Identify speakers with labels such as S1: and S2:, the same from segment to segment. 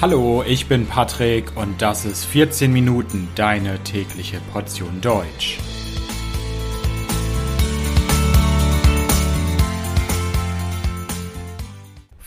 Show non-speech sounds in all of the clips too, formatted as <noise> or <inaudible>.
S1: Hallo, ich bin Patrick und das ist 14 Minuten deine tägliche Portion Deutsch.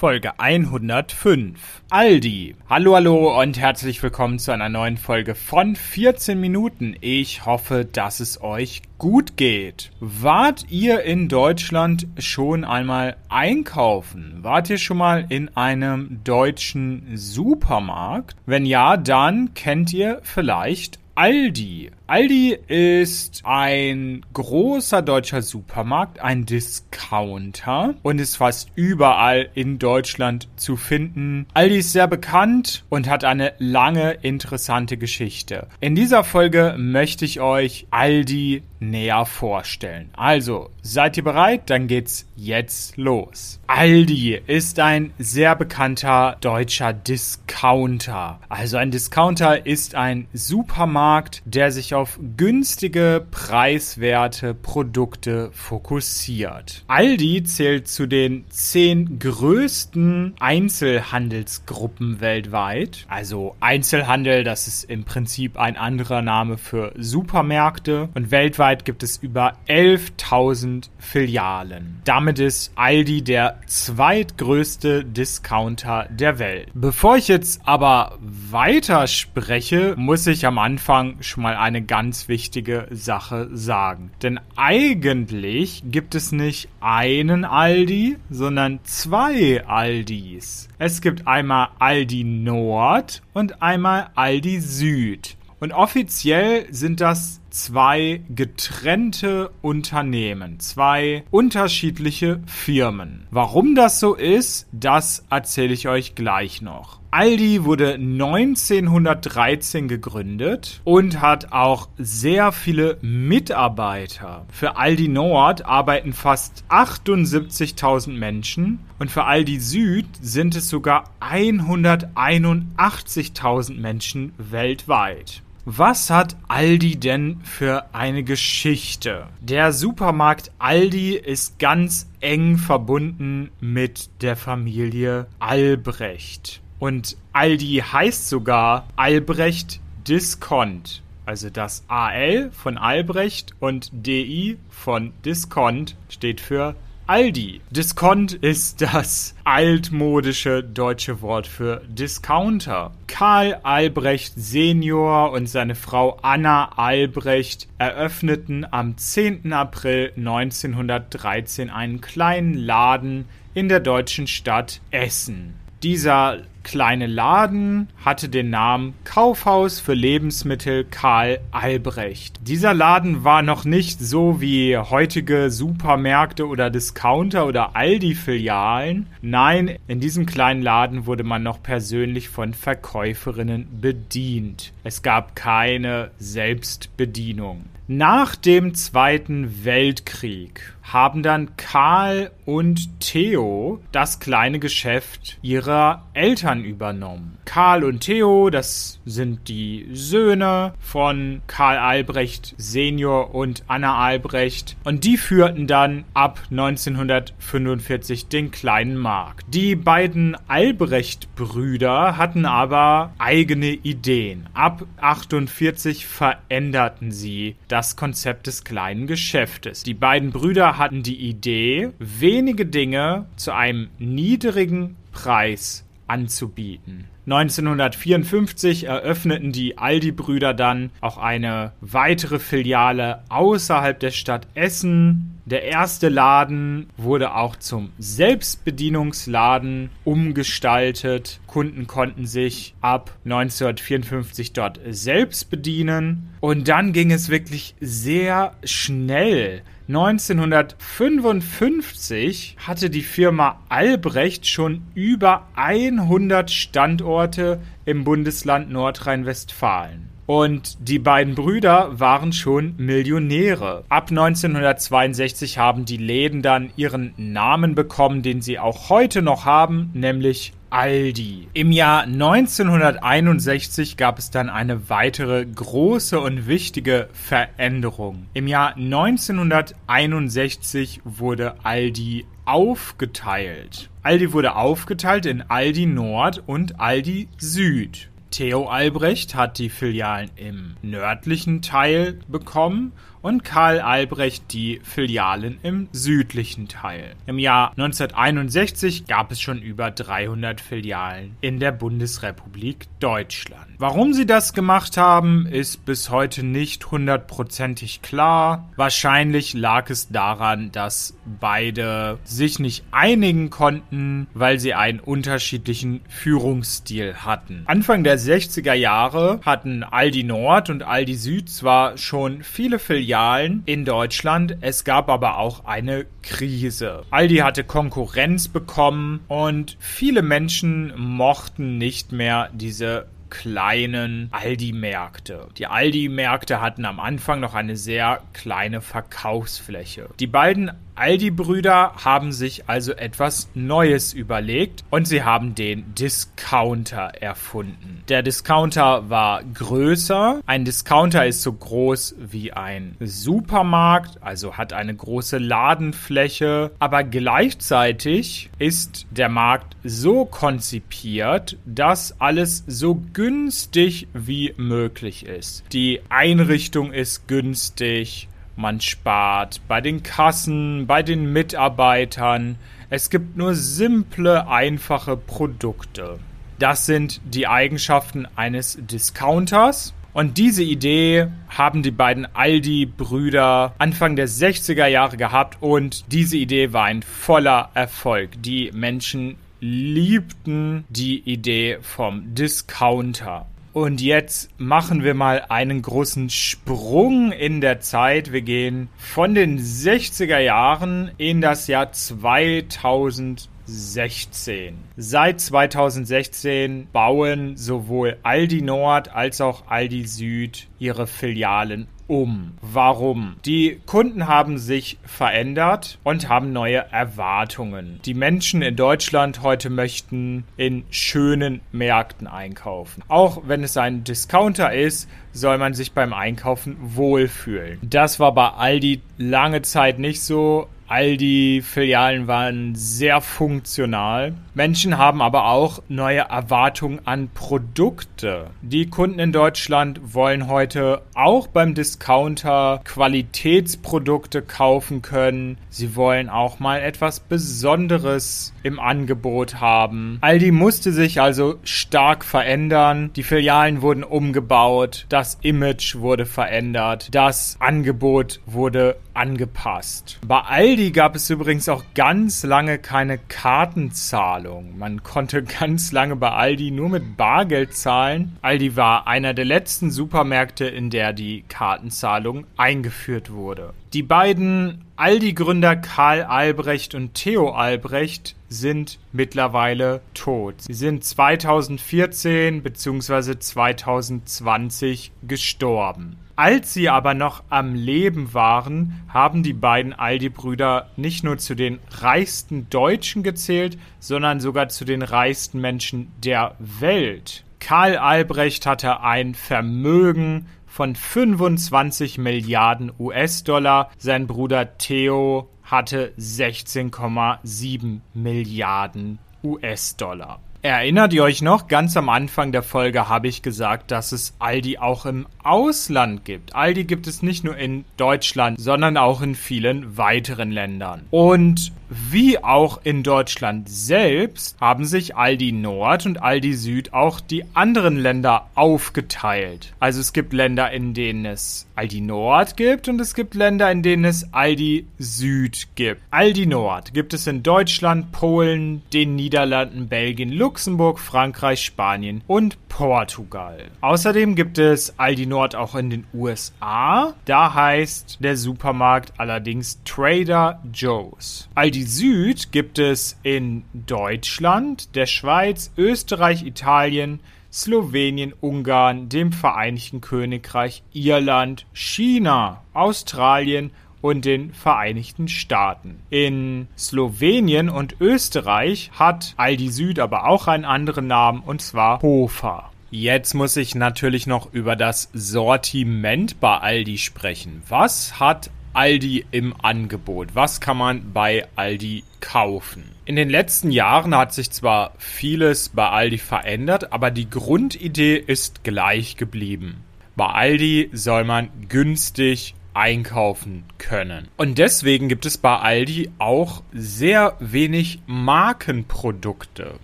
S1: Folge 105. Aldi. Hallo, hallo und herzlich willkommen zu einer neuen Folge von 14 Minuten. Ich hoffe, dass es euch gut geht. Wart ihr in Deutschland schon einmal einkaufen? Wart ihr schon mal in einem deutschen Supermarkt? Wenn ja, dann kennt ihr vielleicht Aldi. Aldi ist ein großer deutscher Supermarkt, ein Discounter und ist fast überall in Deutschland zu finden. Aldi ist sehr bekannt und hat eine lange interessante Geschichte. In dieser Folge möchte ich euch Aldi näher vorstellen. Also, seid ihr bereit? Dann geht's jetzt los. Aldi ist ein sehr bekannter deutscher Discounter. Also ein Discounter ist ein Supermarkt, der sich auf auf günstige, preiswerte Produkte fokussiert. Aldi zählt zu den zehn größten Einzelhandelsgruppen weltweit. Also Einzelhandel, das ist im Prinzip ein anderer Name für Supermärkte. Und weltweit gibt es über 11.000 Filialen. Damit ist Aldi der zweitgrößte Discounter der Welt. Bevor ich jetzt aber weiter spreche, muss ich am Anfang schon mal eine ganz wichtige Sache sagen. Denn eigentlich gibt es nicht einen Aldi, sondern zwei Aldis. Es gibt einmal Aldi Nord und einmal Aldi Süd. Und offiziell sind das zwei getrennte Unternehmen, zwei unterschiedliche Firmen. Warum das so ist, das erzähle ich euch gleich noch. Aldi wurde 1913 gegründet und hat auch sehr viele Mitarbeiter. Für Aldi Nord arbeiten fast 78.000 Menschen und für Aldi Süd sind es sogar 181.000 Menschen weltweit. Was hat Aldi denn für eine Geschichte? Der Supermarkt Aldi ist ganz eng verbunden mit der Familie Albrecht. Und Aldi heißt sogar Albrecht Discount. Also das AL von Albrecht und DI von Discount steht für Aldi. Discount ist das altmodische deutsche Wort für Discounter. Karl Albrecht Senior und seine Frau Anna Albrecht eröffneten am 10. April 1913 einen kleinen Laden in der deutschen Stadt Essen. Dieser kleine Laden hatte den Namen Kaufhaus für Lebensmittel Karl Albrecht. Dieser Laden war noch nicht so wie heutige Supermärkte oder Discounter oder Aldi-Filialen. Nein, in diesem kleinen Laden wurde man noch persönlich von Verkäuferinnen bedient. Es gab keine Selbstbedienung. Nach dem Zweiten Weltkrieg haben dann Karl und Theo das kleine Geschäft ihrer Eltern übernommen. Karl und Theo, das sind die Söhne von Karl Albrecht Senior und Anna Albrecht und die führten dann ab 1945 den kleinen Markt. Die beiden Albrecht-Brüder hatten aber eigene Ideen. Ab 48 veränderten sie das Konzept des kleinen Geschäftes. Die beiden Brüder hatten die Idee, wenige Dinge zu einem niedrigen Preis anzubieten. 1954 eröffneten die Aldi-Brüder dann auch eine weitere Filiale außerhalb der Stadt Essen. Der erste Laden wurde auch zum Selbstbedienungsladen umgestaltet. Kunden konnten sich ab 1954 dort selbst bedienen. Und dann ging es wirklich sehr schnell. 1955 hatte die Firma Albrecht schon über 100 Standorte im Bundesland Nordrhein-Westfalen. Und die beiden Brüder waren schon Millionäre. Ab 1962 haben die Läden dann ihren Namen bekommen, den sie auch heute noch haben, nämlich Aldi. Im Jahr 1961 gab es dann eine weitere große und wichtige Veränderung. Im Jahr 1961 wurde Aldi aufgeteilt. Aldi wurde aufgeteilt in Aldi Nord und Aldi Süd. Theo Albrecht hat die Filialen im nördlichen Teil bekommen und Karl Albrecht die Filialen im südlichen Teil. Im Jahr 1961 gab es schon über 300 Filialen in der Bundesrepublik Deutschland. Warum sie das gemacht haben, ist bis heute nicht hundertprozentig klar. Wahrscheinlich lag es daran, dass beide sich nicht einigen konnten, weil sie einen unterschiedlichen Führungsstil hatten. Anfang der 60er Jahre hatten Aldi Nord und Aldi Süd zwar schon viele Filialen in Deutschland. Es gab aber auch eine Krise. Aldi hatte Konkurrenz bekommen und viele Menschen mochten nicht mehr diese kleinen Aldi-Märkte. Die Aldi-Märkte hatten am Anfang noch eine sehr kleine Verkaufsfläche. Die beiden Aldi-Brüder haben sich also etwas Neues überlegt und sie haben den Discounter erfunden. Der Discounter war größer. Ein Discounter ist so groß wie ein Supermarkt, also hat eine große Ladenfläche, aber gleichzeitig ist der Markt so konzipiert, dass alles so günstig wie möglich ist. Die Einrichtung ist günstig, man spart bei den Kassen, bei den Mitarbeitern. Es gibt nur simple, einfache Produkte. Das sind die Eigenschaften eines Discounters. Und diese Idee haben die beiden Aldi-Brüder Anfang der 60er Jahre gehabt und diese Idee war ein voller Erfolg. Die Menschen liebten die Idee vom Discounter. Und jetzt machen wir mal einen großen Sprung in der Zeit. Wir gehen von den 60er Jahren in das Jahr 2016. Seit 2016 bauen sowohl Aldi Nord als auch Aldi Süd ihre Filialen um. Warum? Die Kunden haben sich verändert und haben neue Erwartungen. Die Menschen in Deutschland heute möchten in schönen Märkten einkaufen. Auch wenn es ein Discounter ist, soll man sich beim Einkaufen wohlfühlen. Das war bei Aldi lange Zeit nicht so. Aldi-Filialen waren sehr funktional. Menschen haben aber auch neue Erwartungen an Produkte. Die Kunden in Deutschland wollen heute auch beim Discounter Qualitätsprodukte kaufen können. Sie wollen auch mal etwas Besonderes im Angebot haben. Aldi musste sich also stark verändern. Die Filialen wurden umgebaut. Das Image wurde verändert. Das Angebot wurde angepasst. Bei Aldi gab es übrigens auch ganz lange keine Kartenzahlung. Man konnte <laughs> ganz lange bei Aldi nur mit Bargeld zahlen. Aldi war einer der letzten Supermärkte, in der die Kartenzahlung eingeführt wurde. Die beiden Aldi-Gründer Karl Albrecht und Theo Albrecht sind mittlerweile tot. Sie sind 2014 bzw. 2020 gestorben. Als sie aber noch am Leben waren, haben die beiden Aldi-Brüder nicht nur zu den reichsten Deutschen gezählt, sondern sogar zu den reichsten Menschen der Welt. Karl Albrecht hatte ein Vermögen von 25 Milliarden US-Dollar. Sein Bruder Theo hatte 16,7 Milliarden US-Dollar. Erinnert ihr euch noch? Ganz am Anfang der Folge habe ich gesagt, dass es Aldi auch im Ausland gibt. Aldi gibt es nicht nur in Deutschland, sondern auch in vielen weiteren Ländern. Und wie auch in Deutschland selbst haben sich Aldi Nord und Aldi Süd auch die anderen Länder aufgeteilt. Also es gibt Länder, in denen es Aldi Nord gibt und es gibt Länder, in denen es Aldi Süd gibt. Aldi Nord gibt es in Deutschland, Polen, den Niederlanden, Belgien, Luxemburg, Frankreich, Spanien und Portugal. Außerdem gibt es Aldi Nord auch in den USA. Da heißt der Supermarkt allerdings Trader Joe's. Aldi Süd gibt es in Deutschland, der Schweiz, Österreich, Italien, Slowenien, Ungarn, dem Vereinigten Königreich, Irland, China, Australien und den Vereinigten Staaten. In Slowenien und Österreich hat Aldi Süd aber auch einen anderen Namen und zwar Hofer. Jetzt muss ich natürlich noch über das Sortiment bei Aldi sprechen. Was hat Aldi im Angebot? Was kann man bei Aldi kaufen? In den letzten Jahren hat sich zwar vieles bei Aldi verändert, aber die Grundidee ist gleich geblieben. Bei Aldi soll man günstig einkaufen können. Und deswegen gibt es bei Aldi auch sehr wenig Markenprodukte.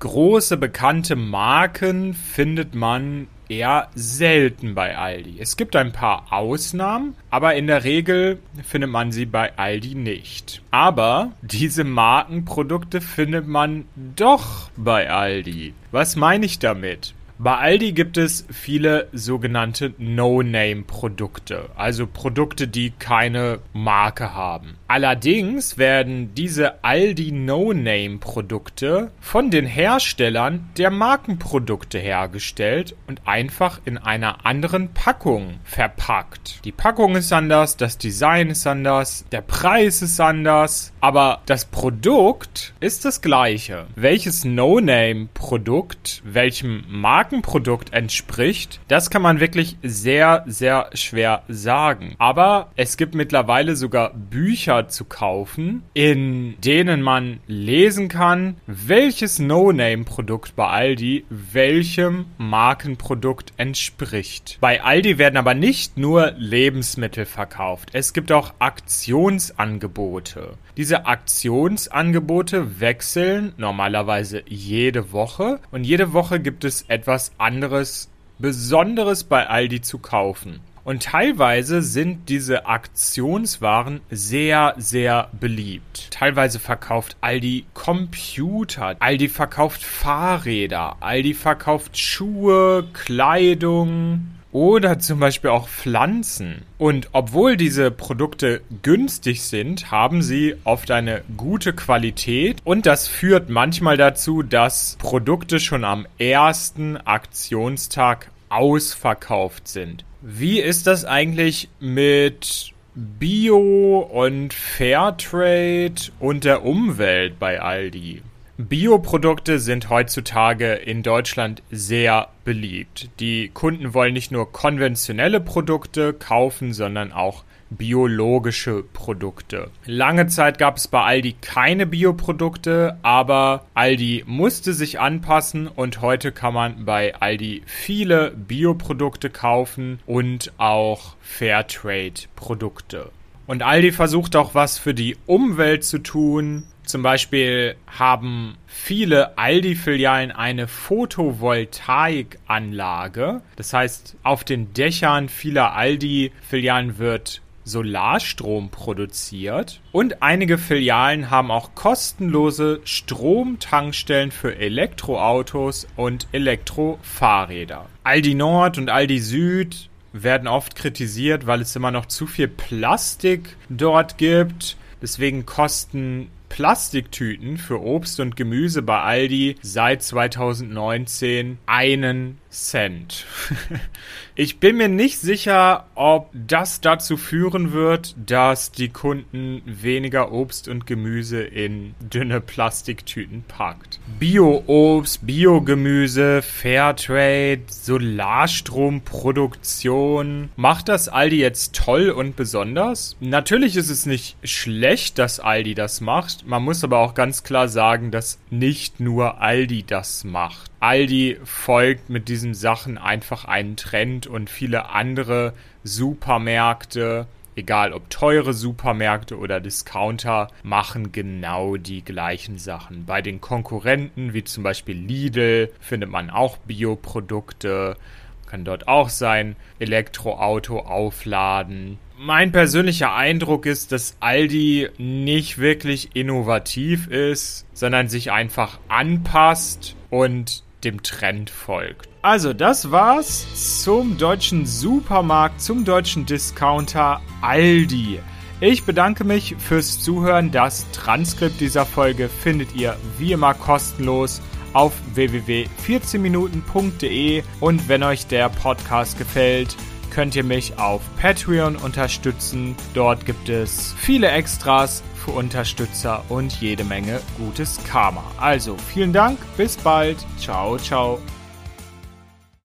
S1: Große bekannte Marken findet man eher selten bei Aldi. Es gibt ein paar Ausnahmen, aber in der Regel findet man sie bei Aldi nicht. Aber diese Markenprodukte findet man doch bei Aldi. Was meine ich damit? Bei Aldi gibt es viele sogenannte No-Name-Produkte, also Produkte, die keine Marke haben. Allerdings werden diese Aldi No-Name-Produkte von den Herstellern der Markenprodukte hergestellt und einfach in einer anderen Packung verpackt. Die Packung ist anders, das Design ist anders, der Preis ist anders, aber das Produkt ist das gleiche. Welches No-Name-Produkt welchem Markenprodukt Markenprodukt entspricht, das kann man wirklich sehr, sehr schwer sagen. Aber es gibt mittlerweile sogar Bücher zu kaufen, in denen man lesen kann, welches No-Name-Produkt bei Aldi welchem Markenprodukt entspricht. Bei Aldi werden aber nicht nur Lebensmittel verkauft. Es gibt auch Aktionsangebote. Diese Aktionsangebote wechseln normalerweise jede Woche und jede Woche gibt es etwas etwas anderes Besonderes bei Aldi zu kaufen. Und teilweise sind diese Aktionswaren sehr, sehr beliebt. Teilweise verkauft Aldi Computer, Aldi verkauft Fahrräder, Aldi verkauft Schuhe, Kleidung, oder zum Beispiel auch Pflanzen. Und obwohl diese Produkte günstig sind, haben sie oft eine gute Qualität und das führt manchmal dazu, dass Produkte schon am ersten Aktionstag ausverkauft sind. Wie ist das eigentlich mit Bio und Fairtrade und der Umwelt bei Aldi? Bioprodukte sind heutzutage in Deutschland sehr beliebt. Die Kunden wollen nicht nur konventionelle Produkte kaufen, sondern auch biologische Produkte. Lange Zeit gab es bei Aldi keine Bioprodukte, aber Aldi musste sich anpassen und heute kann man bei Aldi viele Bioprodukte kaufen und auch Fairtrade-Produkte. Und Aldi versucht auch was für die Umwelt zu tun. Zum Beispiel haben viele Aldi-Filialen eine Photovoltaikanlage. Das heißt, auf den Dächern vieler Aldi-Filialen wird Solarstrom produziert. Und einige Filialen haben auch kostenlose Stromtankstellen für Elektroautos und Elektrofahrräder. Aldi Nord und Aldi Süd werden oft kritisiert, weil es immer noch zu viel Plastik dort gibt. Deswegen kosten Plastiktüten für Obst und Gemüse bei Aldi seit 2019 einen Cent. <laughs> ich bin mir nicht sicher, ob das dazu führen wird, dass die Kunden weniger Obst und Gemüse in dünne Plastiktüten packt. Bio-Obst, Biogemüse, Fairtrade, Solarstromproduktion. Macht das Aldi jetzt toll und besonders? Natürlich ist es nicht schlecht, dass Aldi das macht. Man muss aber auch ganz klar sagen, dass nicht nur Aldi das macht. Aldi folgt mit diesen Sachen einfach einen Trend und viele andere Supermärkte, egal ob teure Supermärkte oder Discounter, machen genau die gleichen Sachen. Bei den Konkurrenten, wie zum Beispiel Lidl, findet man auch Bioprodukte, kann dort auch sein Elektroauto aufladen. Mein persönlicher Eindruck ist, dass Aldi nicht wirklich innovativ ist, sondern sich einfach anpasst und dem Trend folgt. Also, das war's zum deutschen Supermarkt, zum deutschen Discounter Aldi. Ich bedanke mich fürs Zuhören. Das Transkript dieser Folge findet ihr wie immer kostenlos auf www.14minuten.de und wenn euch der Podcast gefällt, könnt ihr mich auf Patreon unterstützen. Dort gibt es viele Extras für Unterstützer und jede Menge gutes Karma. Also vielen Dank, bis bald, ciao, ciao.